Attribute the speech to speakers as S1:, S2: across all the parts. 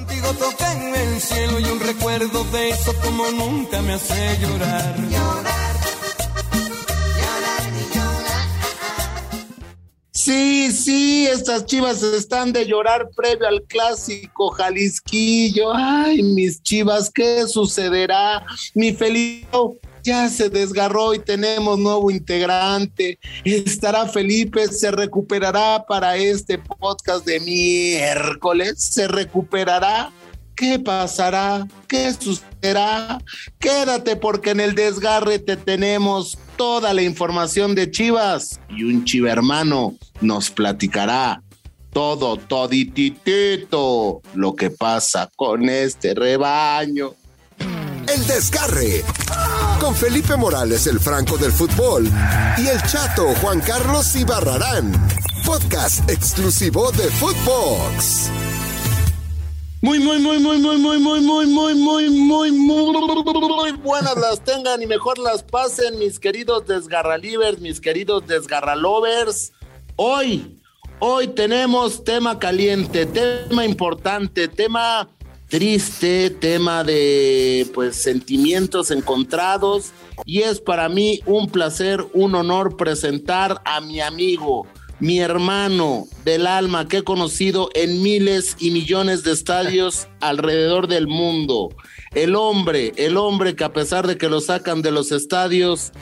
S1: Contigo toqué en el cielo y un recuerdo de eso como nunca me hace llorar. Llorar,
S2: llorar y llorar. Sí, sí, estas chivas están de llorar previo al clásico Jalisquillo. Ay, mis chivas, ¿qué sucederá? Mi feliz ya se desgarró y tenemos nuevo integrante. Estará Felipe, se recuperará para este podcast de miércoles, se recuperará. ¿Qué pasará? ¿Qué sucederá? Quédate porque en el desgarre te tenemos toda la información de Chivas y un chiva hermano nos platicará todo, todititito, lo que pasa con este rebaño.
S3: El Desgarre. Con Felipe Morales, el Franco del Fútbol. Y el Chato Juan Carlos Ibarrarán. Podcast exclusivo de Footbox.
S2: Muy, muy, muy, muy, muy, muy, muy, muy, muy, muy, muy, muy buenas las tengan y mejor las pasen, mis queridos desgarralivers, mis queridos desgarralovers. Hoy, hoy tenemos tema caliente, tema importante, tema triste, tema de pues sentimientos encontrados y es para mí un placer, un honor presentar a mi amigo, mi hermano del alma que he conocido en miles y millones de estadios alrededor del mundo. El hombre, el hombre que a pesar de que lo sacan de los estadios...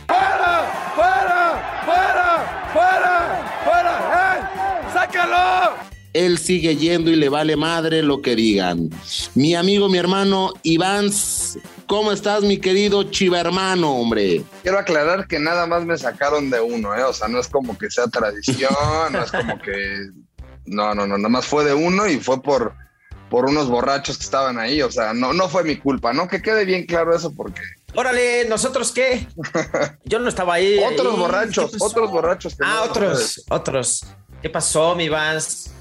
S2: él sigue yendo y le vale madre lo que digan. Mi amigo, mi hermano Iván, ¿cómo estás, mi querido chiva hermano, hombre?
S4: Quiero aclarar que nada más me sacaron de uno, ¿eh? O sea, no es como que sea tradición, no es como que. No, no, no, nada más fue de uno y fue por, por unos borrachos que estaban ahí. O sea, no, no fue mi culpa, ¿no? Que quede bien claro eso porque.
S5: Órale, ¿nosotros qué? Yo no estaba ahí.
S4: otros borrachos, otros borrachos.
S5: ah, otros, otros. ¿Qué pasó, mi Vans?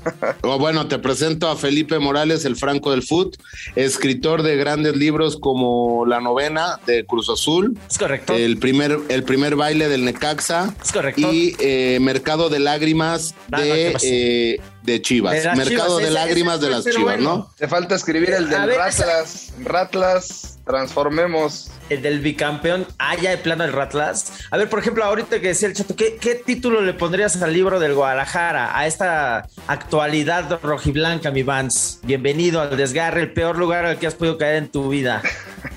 S2: Oh, bueno, te presento a Felipe Morales, el Franco del Foot, escritor de grandes libros como La Novena de Cruz Azul.
S5: Es correcto.
S2: El primer, el primer baile del Necaxa.
S5: Es correcto.
S2: Y eh, Mercado de Lágrimas de, eh, de Chivas. Mercado de Lágrimas de las Chivas, ¿no?
S4: Te falta escribir el del Ratlas. Ratlas transformemos.
S5: El del bicampeón. Ah, ya de plano el Ratlas. A ver, por ejemplo, ahorita que decía el chato, ¿qué, ¿qué, título le pondrías al libro del Guadalajara? A esta actualidad rojiblanca, mi Vans. Bienvenido al desgarre, el peor lugar al que has podido caer en tu vida.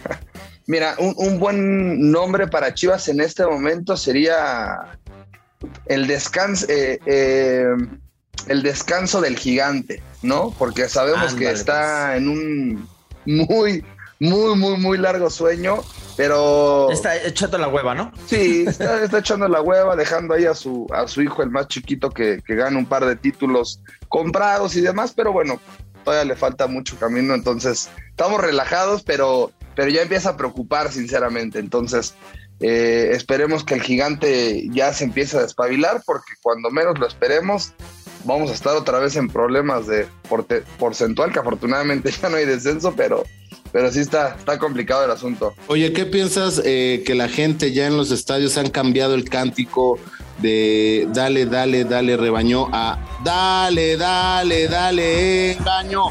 S4: Mira, un, buen nombre para Chivas en este momento sería el descanso. Eh, eh, el descanso del gigante, ¿no? Porque sabemos que está pues. en un muy, muy, muy, muy largo sueño, pero...
S5: Está echando la hueva, ¿no?
S4: Sí, está, echando la hueva, dejando ahí a su, a su hijo, el más chiquito, que, que gana un par de títulos comprados y demás, pero bueno, todavía le falta mucho camino, entonces estamos relajados, pero, pero ya empieza a preocupar, sinceramente. Entonces, eh, esperemos que el gigante ya se empiece a despabilar, porque cuando menos lo esperemos, vamos a estar otra vez en problemas de porcentual, que afortunadamente ya no hay descenso, pero pero sí está, está complicado el asunto.
S2: Oye, ¿qué piensas eh, que la gente ya en los estadios han cambiado el cántico de dale, dale, dale, rebañó a dale, dale, dale, engaño?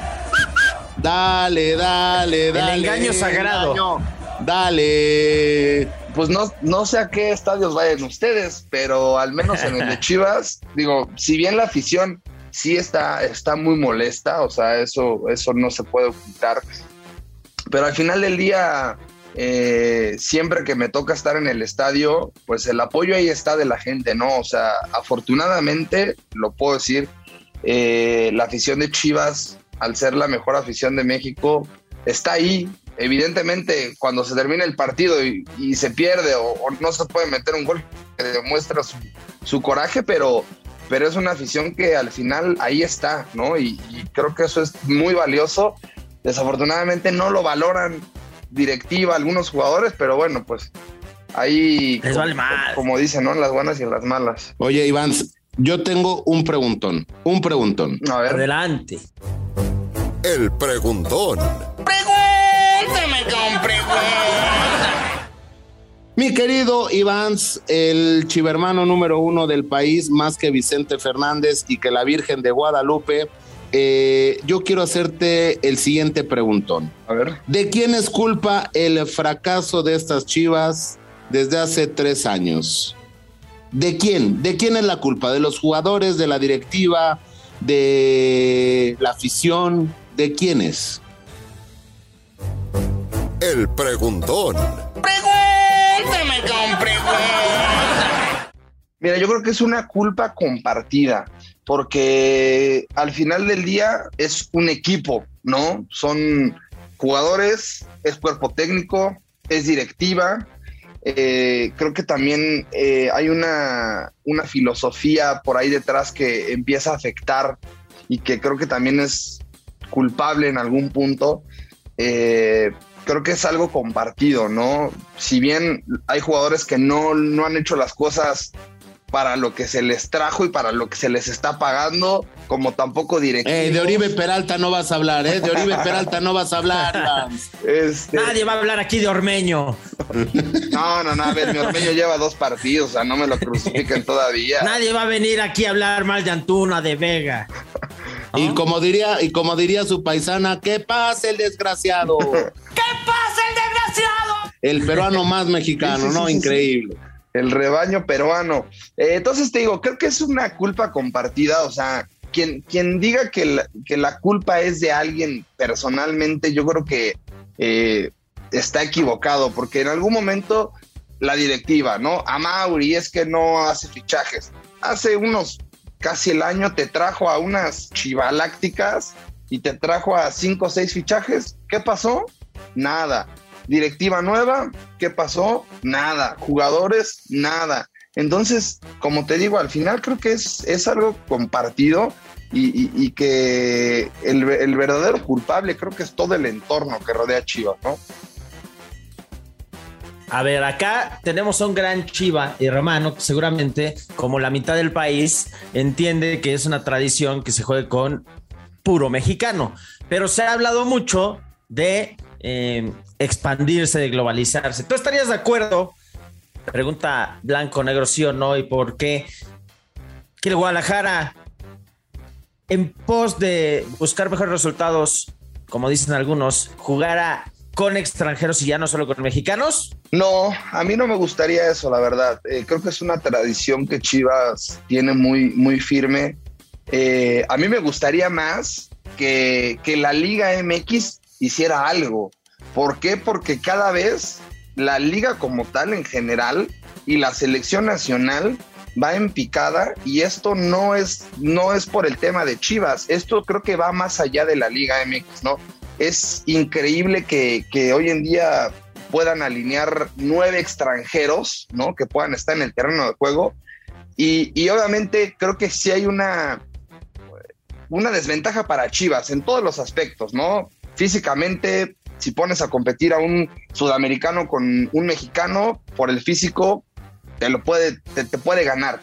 S2: Dale, dale, dale.
S5: El engaño sagrado.
S2: Dale.
S4: Pues no, no sé a qué estadios vayan ustedes, pero al menos en el de Chivas, digo, si bien la afición sí está, está muy molesta, o sea, eso, eso no se puede ocultar pero al final del día, eh, siempre que me toca estar en el estadio, pues el apoyo ahí está de la gente, ¿no? O sea, afortunadamente, lo puedo decir, eh, la afición de Chivas, al ser la mejor afición de México, está ahí. Evidentemente, cuando se termina el partido y, se pierde o, no se puede meter un gol que demuestra su, coraje, pero, pero es una afición que al final ahí está, ¿no? y creo que eso es muy valioso Desafortunadamente no lo valoran directiva algunos jugadores, pero bueno, pues ahí,
S5: Les vale mal.
S4: como dicen, ¿no? Las buenas y en las malas.
S2: Oye, Iván, yo tengo un preguntón, un preguntón.
S5: A ver. Adelante.
S3: El preguntón.
S2: Mi querido Iván, el chivermano número uno del país, más que Vicente Fernández y que la Virgen de Guadalupe, eh, yo quiero hacerte el siguiente preguntón.
S4: A ver.
S2: ¿De quién es culpa el fracaso de estas chivas desde hace tres años? ¿De quién? ¿De quién es la culpa? ¿De los jugadores, de la directiva, de la afición? ¿De quiénes?
S3: El preguntón.
S2: Pregúntame con
S4: Mira, yo creo que es una culpa compartida, porque al final del día es un equipo, ¿no? Son jugadores, es cuerpo técnico, es directiva. Eh, creo que también eh, hay una, una filosofía por ahí detrás que empieza a afectar y que creo que también es culpable en algún punto. Eh, creo que es algo compartido, ¿no? Si bien hay jugadores que no, no han hecho las cosas para lo que se les trajo y para lo que se les está pagando, como tampoco directivos.
S2: Eh, de Oribe Peralta no vas a hablar, ¿eh? De Oribe Peralta no vas a hablar.
S4: Este,
S5: Nadie va a hablar aquí de Ormeño.
S4: no, no, no, a ver, mi Ormeño lleva dos partidos, o sea, no me lo crucifiquen todavía.
S5: Nadie va a venir aquí a hablar mal de Antuna, de Vega.
S2: Y como diría, y como diría su paisana, ¿qué pasa el desgraciado?
S5: ¿Qué pasa el desgraciado?
S2: El peruano más mexicano, ¿no? Increíble.
S4: El rebaño peruano. Eh, entonces te digo, creo que es una culpa compartida, o sea, quien, quien diga que la, que la culpa es de alguien personalmente, yo creo que eh, está equivocado, porque en algún momento la directiva, ¿no? A Mauri es que no hace fichajes. Hace unos casi el año te trajo a unas chivalácticas y te trajo a cinco o seis fichajes. ¿Qué pasó? Nada. Directiva nueva, ¿qué pasó? Nada. Jugadores, nada. Entonces, como te digo, al final creo que es, es algo compartido y, que el, el verdadero culpable creo que es todo el entorno que rodea Chivas, ¿no?
S5: A ver, acá tenemos a un gran Chiva y Romano, que seguramente, como la mitad del país, entiende que es una tradición que se juegue con puro mexicano. Pero se ha hablado mucho de eh, expandirse, de globalizarse. ¿Tú estarías de acuerdo? Pregunta blanco, negro, sí o no, y por qué. Que el Guadalajara, en pos de buscar mejores resultados, como dicen algunos, jugara con extranjeros y ya no solo con mexicanos.
S4: No, a mí no me gustaría eso, la verdad. Eh, creo que es una tradición que Chivas tiene muy, muy firme. Eh, a mí me gustaría más que, que la Liga MX hiciera algo. ¿Por qué? Porque cada vez la liga como tal en general y la selección nacional va en picada y esto no es, no es por el tema de Chivas, esto creo que va más allá de la Liga MX, ¿no? Es increíble que, que hoy en día puedan alinear nueve extranjeros, ¿no? Que puedan estar en el terreno de juego. Y, y obviamente creo que sí hay una, una desventaja para Chivas en todos los aspectos, ¿no? Físicamente, si pones a competir a un sudamericano con un mexicano, por el físico, te lo puede, te, puede ganar.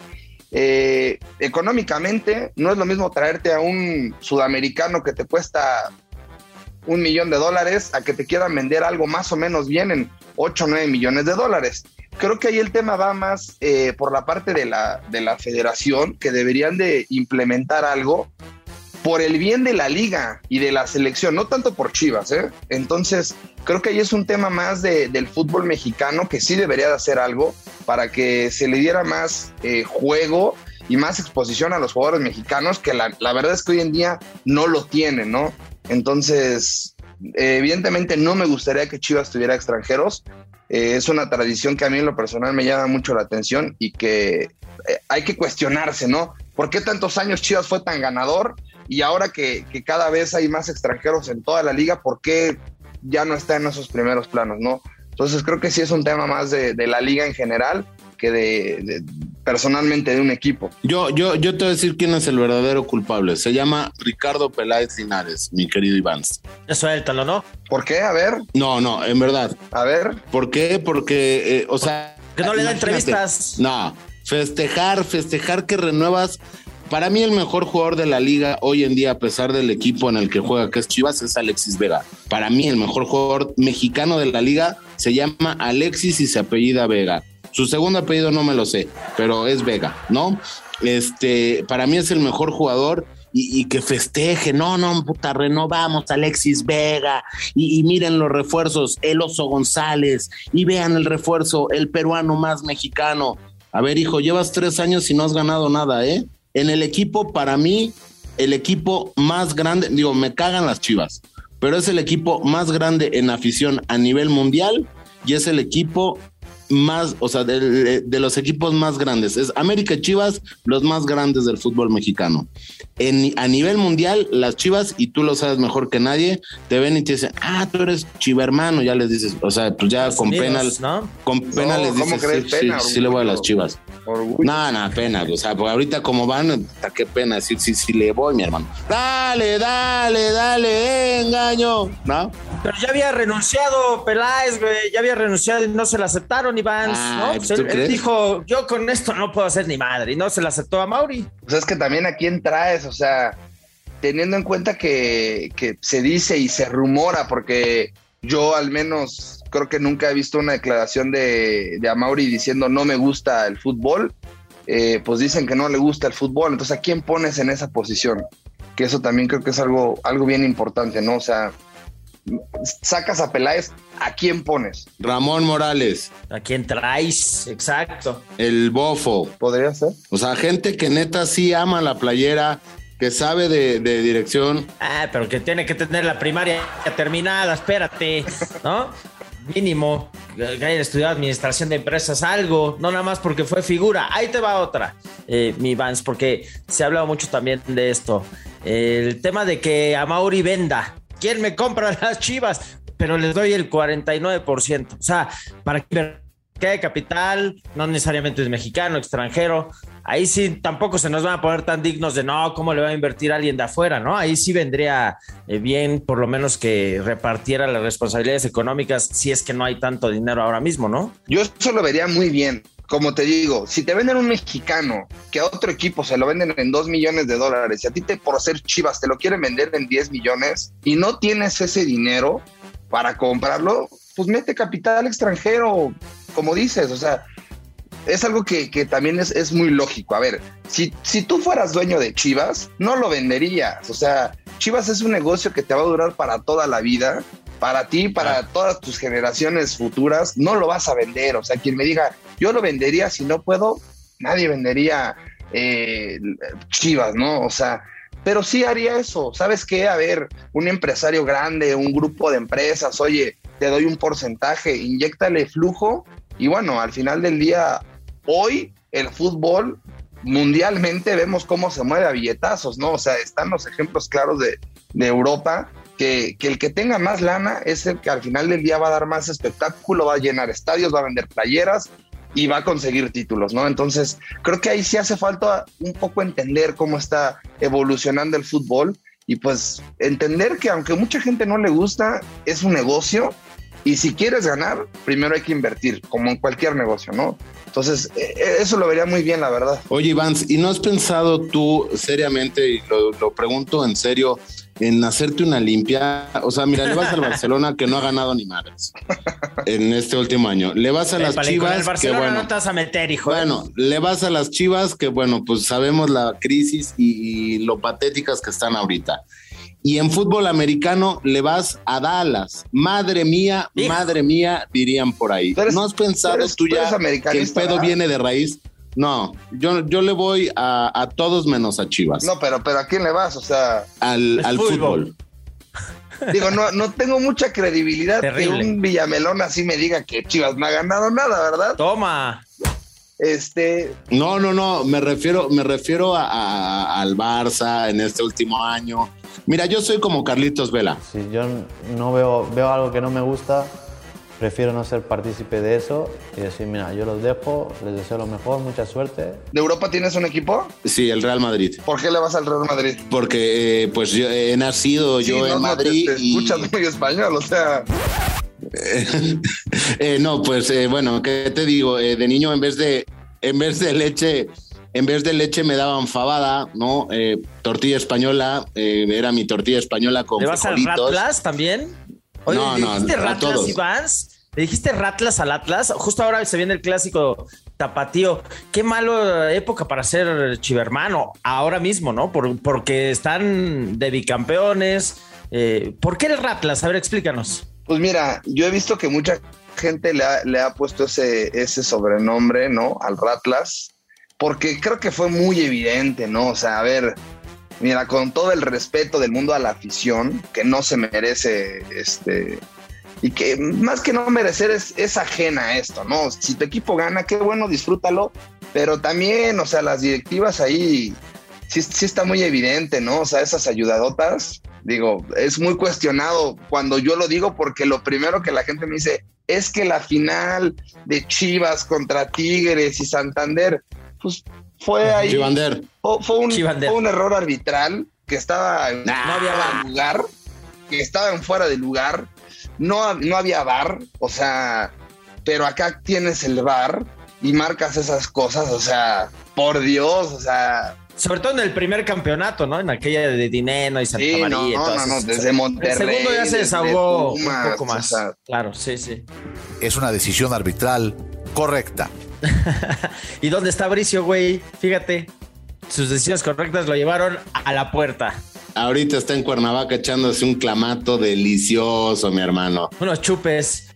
S4: Eh, económicamente, no es lo mismo traerte a un sudamericano que te cuesta un millón de dólares a que te quieran vender algo más o menos bien en 8 o 9 millones de dólares. Creo que ahí el tema va más eh, por la parte de la, de la federación, que deberían de implementar algo por el bien de la liga y de la selección, no tanto por Chivas. ¿eh? Entonces, creo que ahí es un tema más de, del fútbol mexicano que sí debería de hacer algo para que se le diera más eh, juego y más exposición a los jugadores mexicanos, que la, la verdad es que hoy en día no lo tienen, ¿no? Entonces, evidentemente no me gustaría que Chivas tuviera extranjeros. Eh, es una tradición que a mí en lo personal me llama mucho la atención y que eh, hay que cuestionarse, ¿no? ¿Por qué tantos años Chivas fue tan ganador? Y ahora que, que, cada vez hay más extranjeros en toda la liga, ¿por qué ya no está en esos primeros planos, no? Entonces creo que sí es un tema más de, de la liga en general que de, de, personalmente de un equipo.
S2: Yo, yo, yo te voy a decir quién es el verdadero culpable. Se llama Ricardo Peláez Linares, mi querido Iván.
S5: Suéltalo, ¿no?
S4: ¿Por qué? A ver.
S2: No, no, en verdad.
S4: A ver.
S2: ¿Por qué? Porque, eh, o sea.
S5: Que no le da entrevistas.
S2: No, festejar, festejar que renuevas. Para mí el mejor jugador de la liga hoy en día, a pesar del equipo en el que juega, que es Chivas, es Alexis Vega. Para mí el mejor jugador mexicano de la liga se llama Alexis y se apellida Vega. Su segundo apellido no me lo sé, pero es Vega, ¿no? Este, para mí es el mejor jugador y, que festeje. No, no, puta, renovamos Alexis Vega y, y, miren los refuerzos, el Oso González y vean el refuerzo, el peruano más mexicano. A ver, hijo, llevas tres años y no has ganado nada, ¿eh? En el equipo, para mí, el equipo más grande, digo, me cagan las chivas, pero es el equipo más grande en afición a nivel mundial y es el equipo más, o sea, de, los equipos más grandes. Es América y Chivas, los más grandes del fútbol mexicano. En, a nivel mundial, las Chivas, y tú lo sabes mejor que nadie, te ven y te dicen, ah, tú eres chivermano, ya les dices, o sea, pues ya con pena, ¿no? con pena les dices, sí, sí, le voy a las Chivas. No, no, pena, o sea, porque ahorita como van, ¿a qué pena? Sí, sí, sí le voy, mi hermano. Dale, dale, dale, engaño, ¿no?
S5: Pero ya había renunciado Peláez, güey, ya había renunciado y no se lo aceptaron, Iván. ¿no? Pues él, dijo, yo con esto no puedo hacer ni madre, y no se lo aceptó a Mauri.
S4: Pues es que también a quién traes, o sea, teniendo en cuenta que, que se dice y se rumora, porque yo al menos creo que nunca he visto una declaración de, de Amauri diciendo no me gusta el fútbol, eh, pues dicen que no le gusta el fútbol, entonces ¿a quién pones en esa posición? Que eso también creo que es algo, algo bien importante, ¿no? O sea, sacas a Peláez, ¿a quién pones?
S2: Ramón Morales.
S5: ¿A quién traes? Exacto.
S2: El bofo.
S4: Podría ser.
S2: O sea, gente que neta sí ama la playera, que sabe de, dirección.
S5: Ah, pero que tiene que tener la primaria terminada, espérate, ¿no? Mínimo, que haya estudiado administración de empresas, algo, no nada más porque fue figura. Ahí te va otra, eh, mi Vans, porque se ha hablado mucho también de esto. El tema de que a Mauri venda ¿Quién me compra las chivas? Pero les doy el 49%. O sea, para que hay capital, no necesariamente es mexicano, extranjero. Ahí sí tampoco se nos van a poner tan dignos de no, ¿cómo le va a invertir alguien de afuera? ¿No? Ahí sí vendría eh, bien, por lo menos que repartiera las responsabilidades económicas si es que no hay tanto dinero ahora mismo, ¿no?
S4: Yo eso lo vería muy bien como te digo, si te venden un mexicano que a otro equipo se lo venden en 2 millones de dólares y a ti te por ser chivas te lo quieren vender en 10 millones y no tienes ese dinero para comprarlo, pues mete capital extranjero, como dices, o sea, es algo que, también es, es, muy lógico. A ver, si, si tú fueras dueño de Chivas, no lo venderías. O sea, Chivas es un negocio que te va a durar para toda la vida para ti, para todas tus generaciones futuras, no lo vas a vender. O sea, quien me diga, yo lo vendería, si no puedo, nadie vendería eh, Chivas, ¿no? O sea, pero sí haría eso. ¿Sabes qué? A ver, un empresario grande, un grupo de empresas, oye, te doy un porcentaje, inyectale flujo y bueno, al final del día, hoy el fútbol mundialmente vemos cómo se mueve a billetazos, ¿no? O sea, están los ejemplos claros de, de Europa que, el que tenga más lana es el que al final del día va a dar más espectáculo, va a llenar estadios, va a vender playeras y va a conseguir títulos, ¿no? Entonces, creo que ahí sí hace falta un poco entender cómo está evolucionando el fútbol y pues entender que aunque mucha gente no le gusta, es un negocio y si quieres ganar, primero hay que invertir, como en cualquier negocio, ¿no? Entonces, e, e, eso lo vería muy bien, la verdad.
S2: Oye, Vance, ¿y no has pensado tú seriamente, y lo pregunto en serio, en hacerte una limpia. O sea, mira, le vas al Barcelona que no ha ganado ni madres en este último año. Le vas a las Chivas.
S5: que bueno, no te vas a meter, hijo.
S2: Bueno, le vas a las Chivas que bueno, pues sabemos la crisis y, lo patéticas que están ahorita. Y en fútbol americano le vas a Dallas. Madre mía, madre mía, dirían por ahí. ¿No has pensado tú ya que el pedo viene de raíz? No, yo, yo le voy a, todos menos a Chivas.
S4: No, pero, pero ¿a quién le vas? O sea,
S2: al, fútbol.
S4: Digo, no, no tengo mucha credibilidad que un Villamelón así me diga que Chivas no ha ganado nada, ¿verdad?
S5: Toma.
S4: Este.
S2: No, no, no. Me refiero, me refiero a, al Barça en este último año. Mira, yo soy como Carlitos Vela.
S6: Sí, yo no veo, veo algo que no me gusta prefiero no ser partícipe de eso y decir, mira, yo los dejo, les deseo lo mejor, mucha suerte.
S4: ¿De Europa tienes un equipo?
S2: Sí, el Real Madrid.
S4: ¿Por qué le vas al Real Madrid?
S2: Porque eh, pues yo he nacido yo en Madrid.
S4: y... escuchas muy español, o sea...
S2: Eh, no, pues eh, bueno, ¿qué te digo? de niño en vez de, en vez de leche... En vez de leche me daban fabada, ¿no? tortilla española, era mi tortilla española con
S5: ¿Le vas al Ratlas también? Oye, no, no, a todos. Le dijiste Ratlas al Atlas. Justo ahora se viene el clásico tapatío. Qué malo época para ser chivermano ahora mismo, ¿no? porque están de bicampeones. Eh, ¿Por qué el Ratlas? A ver, explícanos.
S4: Pues mira, yo he visto que mucha gente le ha, le ha puesto ese, ese sobrenombre, ¿no? Al Ratlas, porque creo que fue muy evidente, ¿no? O sea, a ver, mira, con todo el respeto del mundo a la afición, que no se merece, este, y que más que no merecer es, ajena a esto, ¿no? Si tu equipo gana, qué bueno, disfrútalo, pero también, o sea, las directivas ahí sí, sí está muy evidente, ¿no? O sea, esas ayudadotas, digo, es muy cuestionado cuando yo lo digo porque lo primero que la gente me dice es que la final de Chivas contra Tigres y Santander, pues fue ahí.
S2: Chivander.
S4: Fue, un, fue un error arbitral que estaba en, no había lugar, que estaba en fuera de lugar, no, no había bar, o sea, pero acá tienes el bar y marcas esas cosas, o sea, por Dios, o sea,
S5: sobre todo en el primer campeonato, ¿no? En aquella de Dineno y Santa
S4: sí,
S5: María.
S4: No,
S5: y
S4: no, no, no, desde Monterrey.
S5: El segundo ya se desahogó un poco más. O sea, claro, sí, sí.
S7: Es una decisión arbitral correcta.
S5: ¿Y dónde está Bricio, güey? Fíjate, sus decisiones correctas lo llevaron a la puerta.
S2: Ahorita está en Cuernavaca echándose un clamato delicioso, mi hermano.
S5: Unos chupes.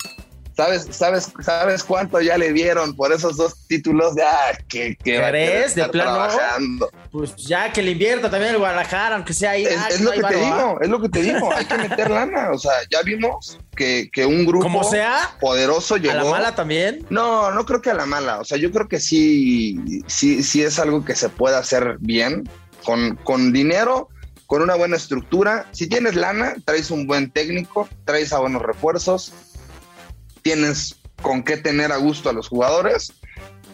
S4: ¿Sabes, sabes, ¿Sabes cuánto ya le dieron por esos dos títulos? Ya, que, que
S5: ¿Crees? De plano. Trabajando. Pues ya que le invierta también el Guadalajara, aunque sea ahí.
S4: Es,
S5: ah,
S4: es lo que te digo, es lo que te digo. Hay que meter lana. O sea, ya vimos que, que un grupo
S5: Como sea,
S4: poderoso llegó.
S5: ¿A la mala también?
S4: No, no creo que a la mala. O sea, yo creo que sí, sí, sí es algo que se puede hacer bien, con, con dinero con una buena estructura. Si tienes lana, traes un buen técnico, traes a buenos refuerzos, tienes con qué tener a gusto a los jugadores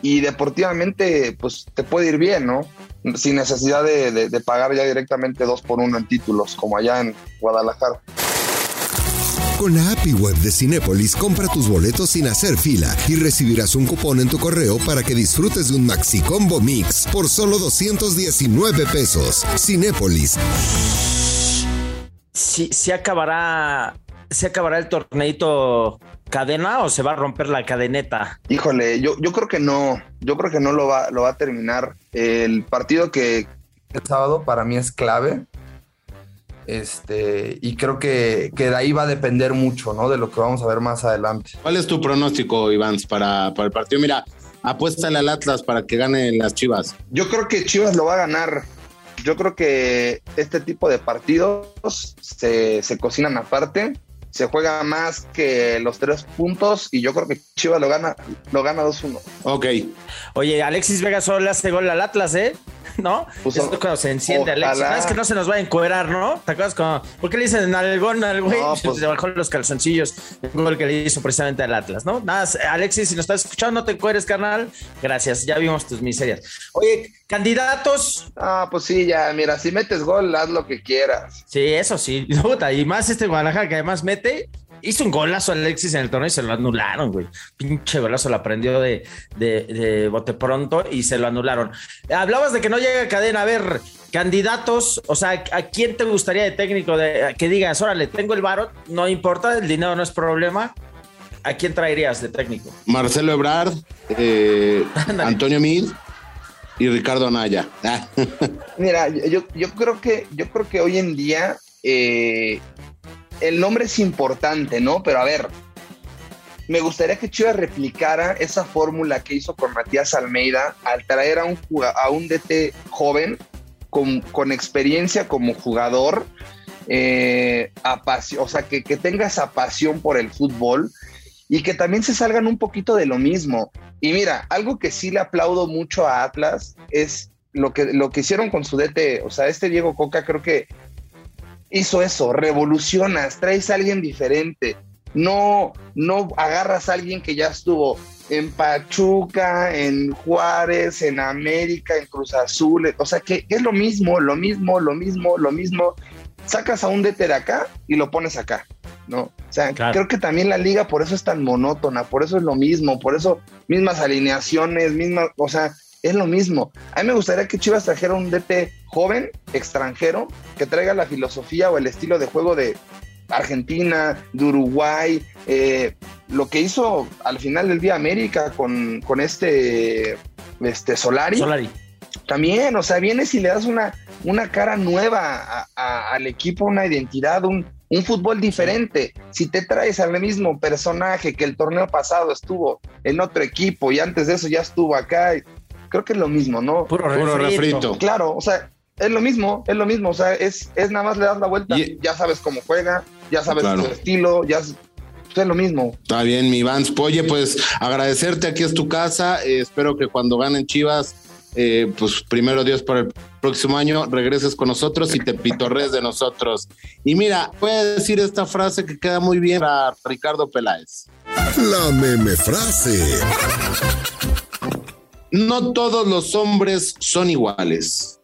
S4: y deportivamente pues te puede ir bien, ¿no? Sin necesidad de, de, de pagar ya directamente dos por uno en títulos como allá en Guadalajara.
S3: Con la API web de Cinépolis, compra tus boletos sin hacer fila y recibirás un cupón en tu correo para que disfrutes de un Maxi Combo Mix por solo 219 pesos. Cinépolis.
S5: Sí, sí acabará, se acabará el torneito cadena o se va a romper la cadeneta?
S4: Híjole, yo, yo creo que no, yo creo que no lo va, lo va a terminar. El partido que el sábado para mí es clave. Este, y creo que, que, de ahí va a depender mucho, ¿no? De lo que vamos a ver más adelante.
S2: ¿Cuál es tu pronóstico, Iván, para, para el partido? Mira, apuéstale al Atlas para que gane las Chivas.
S4: Yo creo que Chivas lo va a ganar. Yo creo que este tipo de partidos se, se cocinan aparte se juega más que los tres puntos y yo creo que Chivas lo gana, lo gana 2-1.
S2: Ok.
S5: Oye, Alexis Vega solo hace gol al Atlas, ¿eh? ¿No? Pues, Esto cuando se enciende ojalá. Alexis. ¿Sabes que no se nos va a encuerar, no? ¿Te acuerdas como, ¿Por qué le dicen algón al güey? No, pues, se bajó los calzoncillos. Un gol que le hizo precisamente al Atlas, ¿no? Nada, Alexis, si nos estás escuchando, no te encueres, carnal. Gracias, ya vimos tus miserias. Oye, candidatos.
S4: Ah, pues sí, ya, mira, si metes gol, haz lo que quieras.
S5: Sí, eso sí. Y más este Guadalajara que además mete. Hizo un golazo Alexis en el torneo y se lo anularon, güey. Pinche golazo lo aprendió de, de, de, bote pronto y se lo anularon. Hablabas de que no llega a cadena. A ver, candidatos, o sea, ¿a quién te gustaría de técnico de, que digas, órale, tengo el varo, no importa, el dinero no es problema? ¿A quién traerías de técnico?
S2: Marcelo Ebrard, eh, Antonio Mil y Ricardo Anaya.
S4: Mira, yo, yo creo que yo creo que hoy en día eh, el nombre es importante, ¿no? Pero a ver, me gustaría que Chivas replicara esa fórmula que hizo con Matías Almeida al traer a un, a un DT joven con, con experiencia como jugador, eh, o sea, que, que tenga esa pasión por el fútbol y que también se salgan un poquito de lo mismo. Y mira, algo que sí le aplaudo mucho a Atlas es lo que, lo que hicieron con su DT. O sea, este Diego Coca creo que hizo eso, revolucionas, traes a alguien diferente. No, no agarras a alguien que ya estuvo en Pachuca, en Juárez, en América, en Cruz Azul. O sea, que es lo mismo, lo mismo, lo mismo, lo mismo. Sacas a un DT de acá y lo pones acá. ¿no? O sea, claro. creo que también la liga por eso es tan monótona, por eso es lo mismo, por eso mismas alineaciones, mismas, o sea, es lo mismo. A mí me gustaría que Chivas trajera un DT joven, extranjero, que traiga la filosofía o el estilo de juego de Argentina, de Uruguay, eh, lo que hizo al final del día América con, con este, este Solari,
S5: Solari.
S4: también, o sea, vienes y le das una, una cara nueva a- a- al equipo, una identidad, un, un fútbol diferente. Si te traes al mismo personaje que el torneo pasado estuvo en otro equipo y antes de eso ya estuvo acá, creo que es lo mismo, ¿no?
S5: Puro,
S2: Puro
S5: refrito.
S2: refrito.
S4: Claro, o sea, es lo mismo, es lo mismo, o sea, es, es nada más le das la vuelta,
S2: Y-
S4: ya sabes cómo juega, ya sabes
S2: Claro.
S4: su estilo, ya es, es lo mismo.
S2: Está bien, mi Vans. Oye, pues agradecerte, aquí es tu casa. Eh, espero que cuando ganen Chivas, eh, pues primero Dios para el próximo año, regreses con nosotros y te pitorres de nosotros. Y mira, voy a decir esta frase que queda muy bien para Ricardo Peláez.
S3: La meme frase.
S2: No todos los hombres son iguales.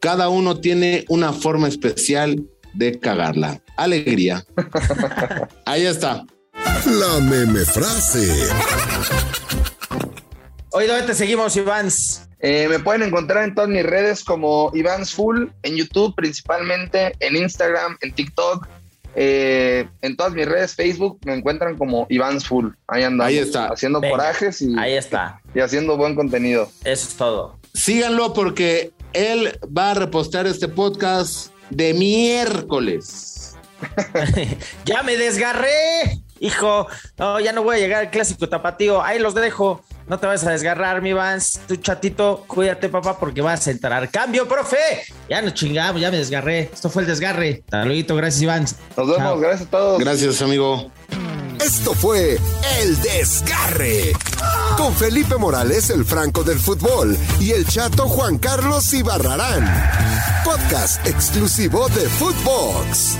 S2: Cada uno tiene una forma especial de cagarla. Alegría. Ahí está.
S3: La meme frase.
S5: Oye, ¿dónde te seguimos, Ivans?
S4: Eh, me pueden encontrar en todas mis redes como Ivans Full, en YouTube principalmente, en Instagram, en TikTok, eh, en todas mis redes, Facebook, me encuentran como Ivans Full. Ahí andamos.
S2: Ahí está.
S4: Haciendo
S5: Venga.
S4: corajes y,
S5: Ahí está.
S4: y haciendo buen contenido.
S5: Eso es todo.
S2: Síganlo porque él va a repostar este podcast de miércoles.
S5: ya me desgarré. Hijo, no, ya no voy a llegar al clásico tapatío. Ahí los dejo. No te vas a desgarrar, mi Vans. Tu chatito, cuídate, papá, porque vas a entrar. ¡Cambio, profe! Ya no chingamos, ya me desgarré. Esto fue el desgarre. Hasta luego, gracias, Ivans.
S4: Nos vemos,
S5: Chao.
S4: gracias a todos.
S2: Gracias, amigo.
S3: Esto fue El Desgarre. Con Felipe Morales, el Franco del Fútbol, y el chato Juan Carlos Ibarrarán. Podcast exclusivo de Footbox.